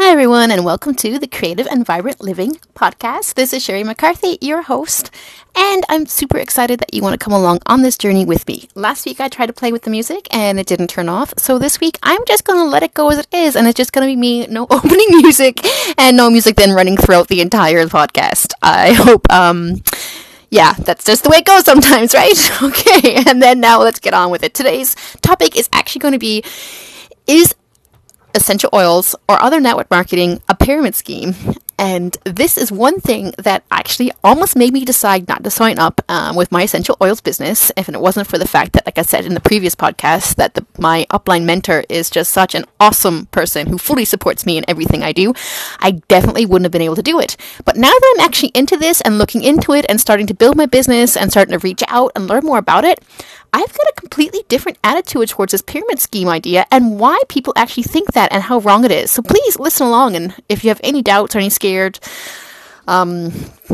Hi, everyone, and welcome to the Creative and Vibrant Living podcast. This is Sherry McCarthy, your host, and I'm super excited that you want to come along on this journey with me. Last week, I tried to play with the music and it didn't turn off, so this week, I'm just going to let it go as it is, and it's just going to be me, no opening music, and no music then running throughout the entire podcast. I hope, um, yeah, that's just the way it goes sometimes, right? Okay, and then now let's get on with it. Today's topic is actually going to be is essential oils or other network marketing a pyramid scheme. And this is one thing that actually almost made me decide not to sign up um, with my essential oils business. If it wasn't for the fact that, like I said in the previous podcast, that the, my upline mentor is just such an awesome person who fully supports me in everything I do, I definitely wouldn't have been able to do it. But now that I'm actually into this and looking into it and starting to build my business and starting to reach out and learn more about it, I've got a completely different attitude towards this pyramid scheme idea and why people actually think that and how wrong it is. So please listen along, and if you have any doubts or any scared um,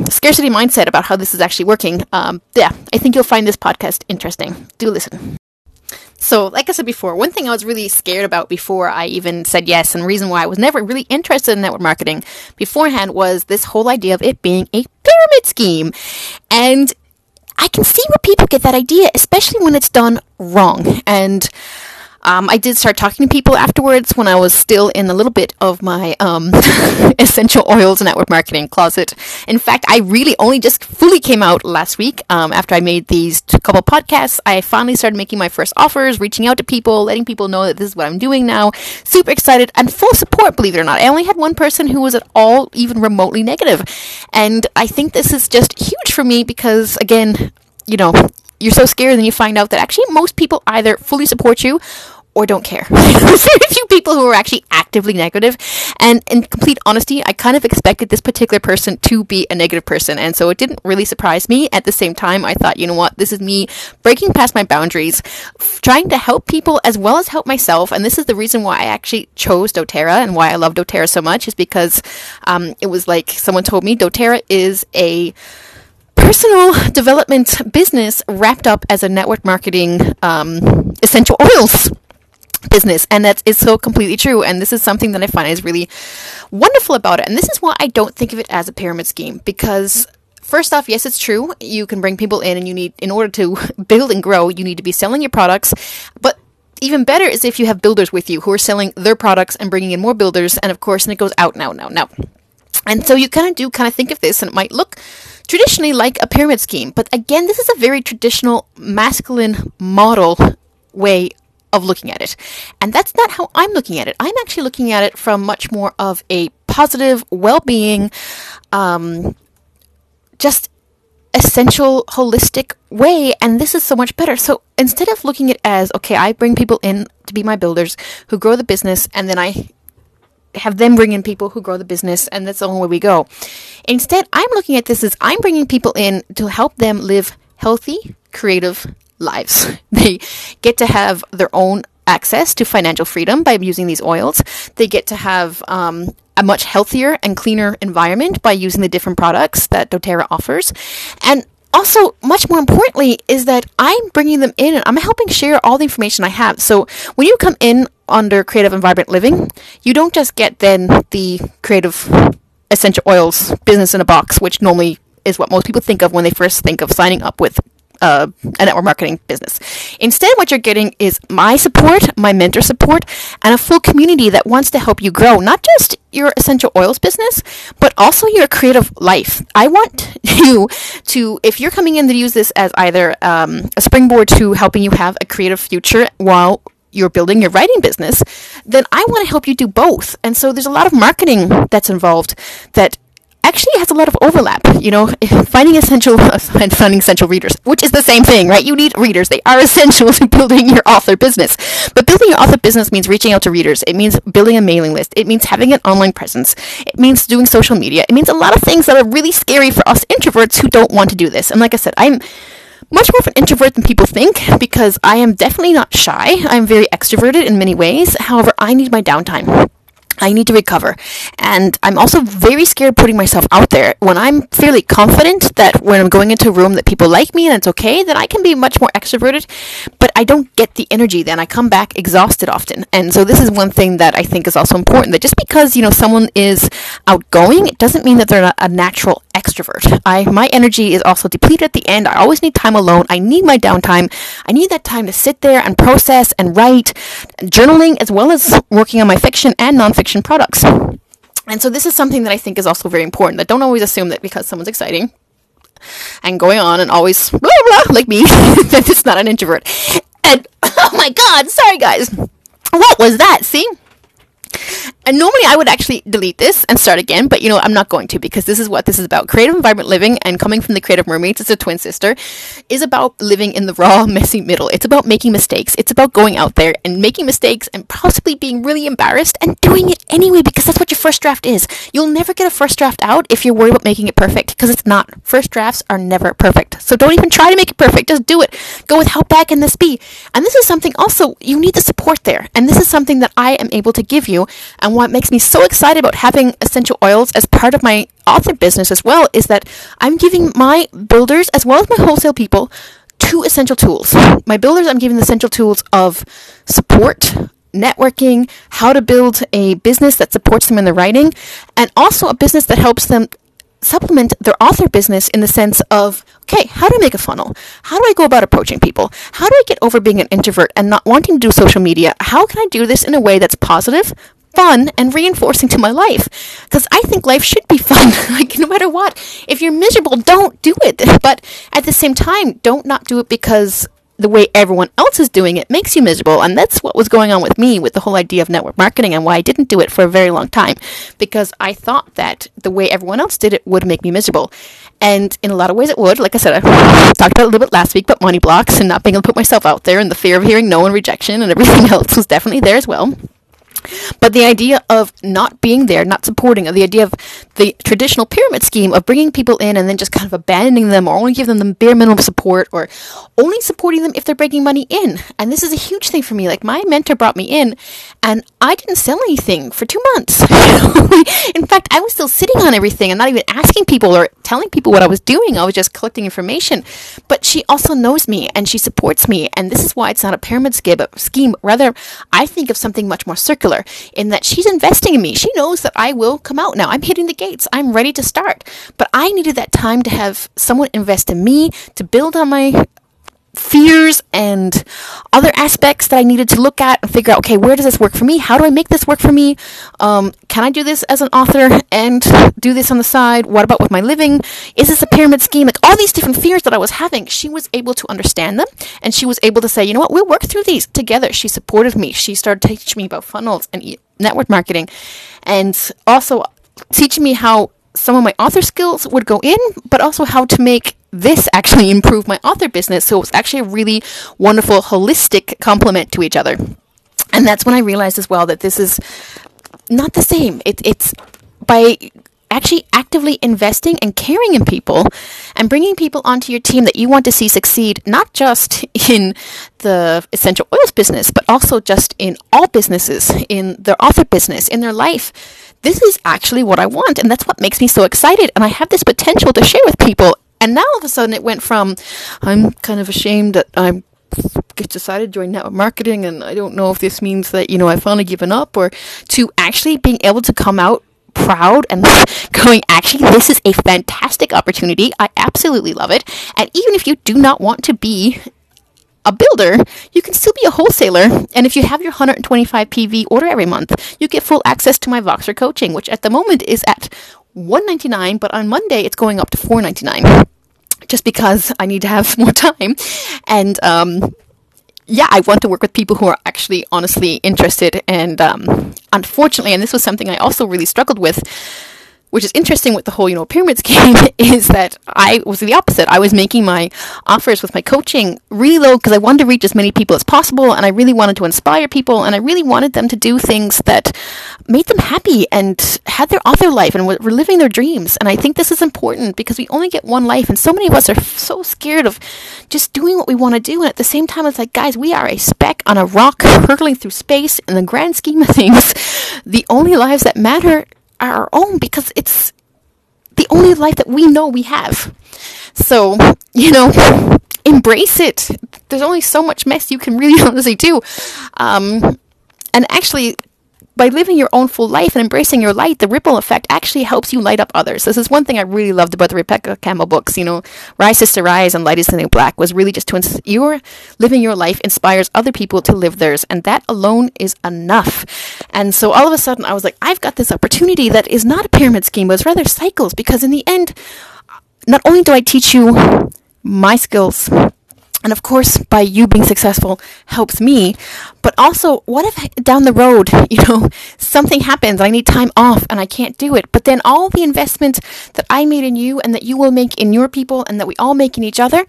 scarcity mindset about how this is actually working, um, yeah, I think you'll find this podcast interesting. Do listen. So, like I said before, one thing I was really scared about before I even said yes, and reason why I was never really interested in network marketing beforehand was this whole idea of it being a pyramid scheme. And I can see where people get that idea, especially when it's done wrong. And um, I did start talking to people afterwards when I was still in a little bit of my um, essential oils network marketing closet. In fact, I really only just fully came out last week um, after I made these couple podcasts. I finally started making my first offers, reaching out to people, letting people know that this is what I'm doing now. Super excited and full support, believe it or not. I only had one person who was at all even remotely negative. And I think this is just huge for me because, again, you know, you're so scared, and you find out that actually most people either fully support you or don't care. There's very few people who are actually actively negative. And in complete honesty, I kind of expected this particular person to be a negative person. And so it didn't really surprise me. At the same time, I thought, you know what, this is me breaking past my boundaries, f- trying to help people as well as help myself. And this is the reason why I actually chose doTERRA and why I love doTERRA so much is because um, it was like someone told me doTERRA is a personal development business wrapped up as a network marketing um, essential oils business and that is so completely true and this is something that i find is really wonderful about it and this is why i don't think of it as a pyramid scheme because first off yes it's true you can bring people in and you need in order to build and grow you need to be selling your products but even better is if you have builders with you who are selling their products and bringing in more builders and of course and it goes out now now now and so you kind of do kind of think of this and it might look traditionally like a pyramid scheme. But again, this is a very traditional masculine model way of looking at it. And that's not how I'm looking at it. I'm actually looking at it from much more of a positive, well being, um, just essential, holistic way. And this is so much better. So instead of looking at as, okay, I bring people in to be my builders who grow the business and then I have them bring in people who grow the business, and that's the only way we go. Instead, I'm looking at this as I'm bringing people in to help them live healthy, creative lives. They get to have their own access to financial freedom by using these oils. They get to have um, a much healthier and cleaner environment by using the different products that doTERRA offers. And also, much more importantly, is that I'm bringing them in and I'm helping share all the information I have. So when you come in under Creative and Vibrant Living, you don't just get then the creative essential oils business in a box, which normally is what most people think of when they first think of signing up with uh, a network marketing business. Instead, what you're getting is my support, my mentor support, and a full community that wants to help you grow not just your essential oils business, but also your creative life. I want you to, if you're coming in to use this as either um, a springboard to helping you have a creative future while you're building your writing business, then I want to help you do both. And so there's a lot of marketing that's involved that actually has a lot of overlap. You know, finding essential and finding essential readers, which is the same thing, right? You need readers; they are essential to building your author business. But building your author business means reaching out to readers. It means building a mailing list. It means having an online presence. It means doing social media. It means a lot of things that are really scary for us introverts who don't want to do this. And like I said, I'm much more of an introvert than people think because I am definitely not shy. I'm very extroverted in many ways. However, I need my downtime. I need to recover. And I'm also very scared putting myself out there. When I'm fairly confident that when I'm going into a room that people like me and it's okay, then I can be much more extroverted. But I don't get the energy then. I come back exhausted often. And so this is one thing that I think is also important that just because, you know, someone is outgoing, it doesn't mean that they're not a natural extrovert. I my energy is also depleted at the end. I always need time alone. I need my downtime. I need that time to sit there and process and write, journaling as well as working on my fiction and nonfiction products. And so this is something that I think is also very important. That don't always assume that because someone's exciting and going on and always blah blah like me that it's not an introvert. And oh my god, sorry guys. What was that? See? And normally I would actually delete this and start again, but you know, I'm not going to because this is what this is about. Creative and Vibrant Living and coming from the creative mermaids, it's a twin sister, is about living in the raw, messy middle. It's about making mistakes. It's about going out there and making mistakes and possibly being really embarrassed and doing it anyway because that's what your first draft is. You'll never get a first draft out if you're worried about making it perfect because it's not. First drafts are never perfect. So don't even try to make it perfect. Just do it. Go with how bad can this be? And this is something also you need the support there. And this is something that I am able to give you and what makes me so excited about having essential oils as part of my author business as well is that I'm giving my builders as well as my wholesale people two essential tools. My builders, I'm giving the essential tools of support, networking, how to build a business that supports them in their writing, and also a business that helps them supplement their author business in the sense of okay, how do I make a funnel? How do I go about approaching people? How do I get over being an introvert and not wanting to do social media? How can I do this in a way that's positive, fun and reinforcing to my life. Because I think life should be fun. Like no matter what. If you're miserable don't do it. But at the same time don't not do it because the way everyone else is doing it makes you miserable. And that's what was going on with me with the whole idea of network marketing and why I didn't do it for a very long time. Because I thought that the way everyone else did it would make me miserable. And in a lot of ways it would. Like I said I talked about a little bit last week but money blocks and not being able to put myself out there and the fear of hearing no and rejection and everything else was definitely there as well but the idea of not being there, not supporting, or the idea of the traditional pyramid scheme of bringing people in and then just kind of abandoning them or only giving them the bare minimum support or only supporting them if they're bringing money in. And this is a huge thing for me. Like my mentor brought me in and I didn't sell anything for two months. in fact, I was still sitting on everything and not even asking people or telling people what I was doing. I was just collecting information. But she also knows me and she supports me. And this is why it's not a pyramid scheme. Rather, I think of something much more circular in that she's investing in me. She knows that I will come out now. I'm hitting the gates. I'm ready to start. But I needed that time to have someone invest in me to build on my fears and other aspects that I needed to look at and figure out okay, where does this work for me? How do I make this work for me? Um, can I do this as an author and do this on the side? What about with my living? Is this a pyramid scheme? Like all these different fears that I was having, she was able to understand them and she was able to say, you know what, we'll work through these together. She supported me. She started teaching me about funnels and network marketing and also teaching me how some of my author skills would go in, but also how to make this actually improve my author business. So it was actually a really wonderful, holistic complement to each other. And that's when I realized as well that this is not the same. It, it's by actually actively investing and caring in people and bringing people onto your team that you want to see succeed, not just in the essential oils business, but also just in all businesses, in their author business, in their life. This is actually what I want, and that's what makes me so excited. And I have this potential to share with people and now all of a sudden it went from I'm kind of ashamed that I'm decided to join network marketing and I don't know if this means that, you know, I've finally given up or to actually being able to come out proud and going, actually, this is a fantastic opportunity. I absolutely love it. And even if you do not want to be a builder, you can still be a wholesaler. And if you have your 125 PV order every month, you get full access to my Voxer coaching, which at the moment is at 199 but on Monday it's going up to 499 just because I need to have more time. And um, yeah, I want to work with people who are actually honestly interested. And um, unfortunately, and this was something I also really struggled with which is interesting with the whole, you know, pyramid scheme is that I was the opposite. I was making my offers with my coaching really low because I wanted to reach as many people as possible and I really wanted to inspire people and I really wanted them to do things that made them happy and had their author life and were living their dreams. And I think this is important because we only get one life and so many of us are so scared of just doing what we want to do. And at the same time, it's like, guys, we are a speck on a rock hurtling through space in the grand scheme of things. The only lives that matter our own because it's the only life that we know we have. So, you know, embrace it. There's only so much mess you can really honestly do. Um, and actually, by living your own full life and embracing your light, the ripple effect actually helps you light up others. This is one thing I really loved about the Rebecca Campbell books. You know, Rise Sister Rise and Light is the New Black was really just to ins- your living your life inspires other people to live theirs, and that alone is enough. And so all of a sudden, I was like, I've got this opportunity that is not a pyramid scheme, but it's rather cycles. Because in the end, uh, not only do I teach you my skills and of course by you being successful helps me. But also what if down the road you know something happens i need time off and i can't do it? But then all the investment that i made in you and that you will make in your people and that we all make in each other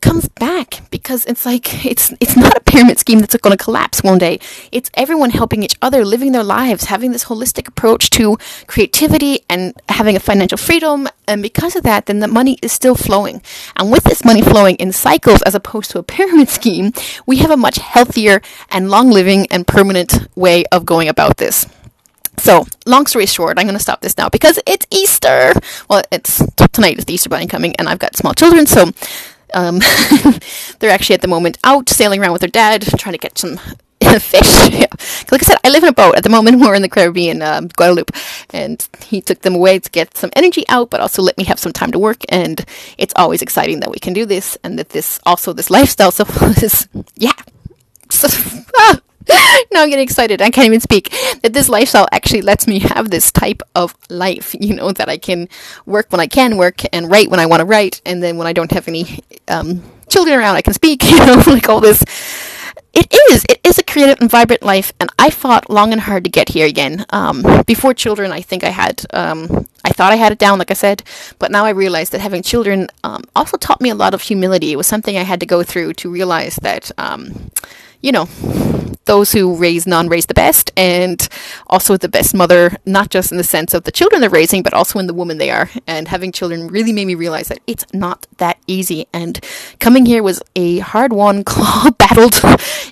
comes back because it's like it's it's not a pyramid scheme that's going to collapse one day. It's everyone helping each other, living their lives, having this holistic approach to creativity and having a financial freedom. And because of that, then the money is still flowing. And with this money flowing in cycles as opposed to a pyramid scheme, we have a much healthier and long living and permanent way of going about this. So, long story short, I'm going to stop this now because it's Easter. Well, it's tonight is the Easter bunny coming, and I've got small children, so um, they're actually at the moment out sailing around with their dad, trying to catch some fish. yeah. Like I said, I live in a boat at the moment. We're in the Caribbean, um, Guadeloupe, and he took them away to get some energy out, but also let me have some time to work. And it's always exciting that we can do this, and that this also this lifestyle. So this, yeah. So, ah, now I'm getting excited. I can't even speak. That this lifestyle actually lets me have this type of life, you know, that I can work when I can work and write when I want to write. And then when I don't have any um, children around, I can speak, you know, like all this. It is. It is a creative and vibrant life, and I fought long and hard to get here again. Um, before children, I think I had, um, I thought I had it down, like I said, but now I realize that having children um, also taught me a lot of humility. It was something I had to go through to realize that um, you know, those who raise none raise the best, and also the best mother, not just in the sense of the children they're raising, but also in the woman they are. And having children really made me realize that it's not that easy. And coming here was a hard won, claw battled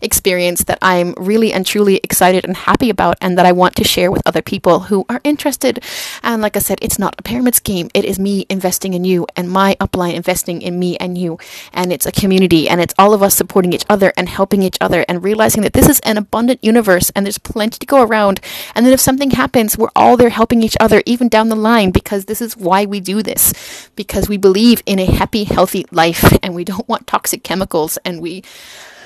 experience that I'm really and truly excited and happy about, and that I want to share with other people who are interested. And like I said, it's not a pyramid scheme, it is me investing in you, and my upline investing in me and you. And it's a community, and it's all of us supporting each other and helping each and realizing that this is an abundant universe and there's plenty to go around. And then if something happens, we're all there helping each other, even down the line, because this is why we do this. Because we believe in a happy, healthy life and we don't want toxic chemicals and we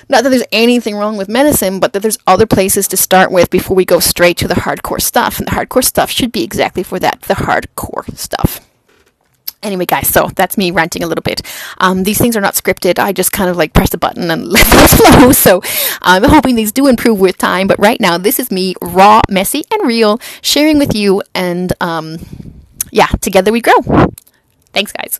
not that there's anything wrong with medicine, but that there's other places to start with before we go straight to the hardcore stuff. And the hardcore stuff should be exactly for that the hardcore stuff. Anyway, guys, so that's me ranting a little bit. Um, these things are not scripted. I just kind of like press a button and let them flow. So I'm hoping these do improve with time. But right now, this is me, raw, messy, and real, sharing with you. And um, yeah, together we grow. Thanks, guys.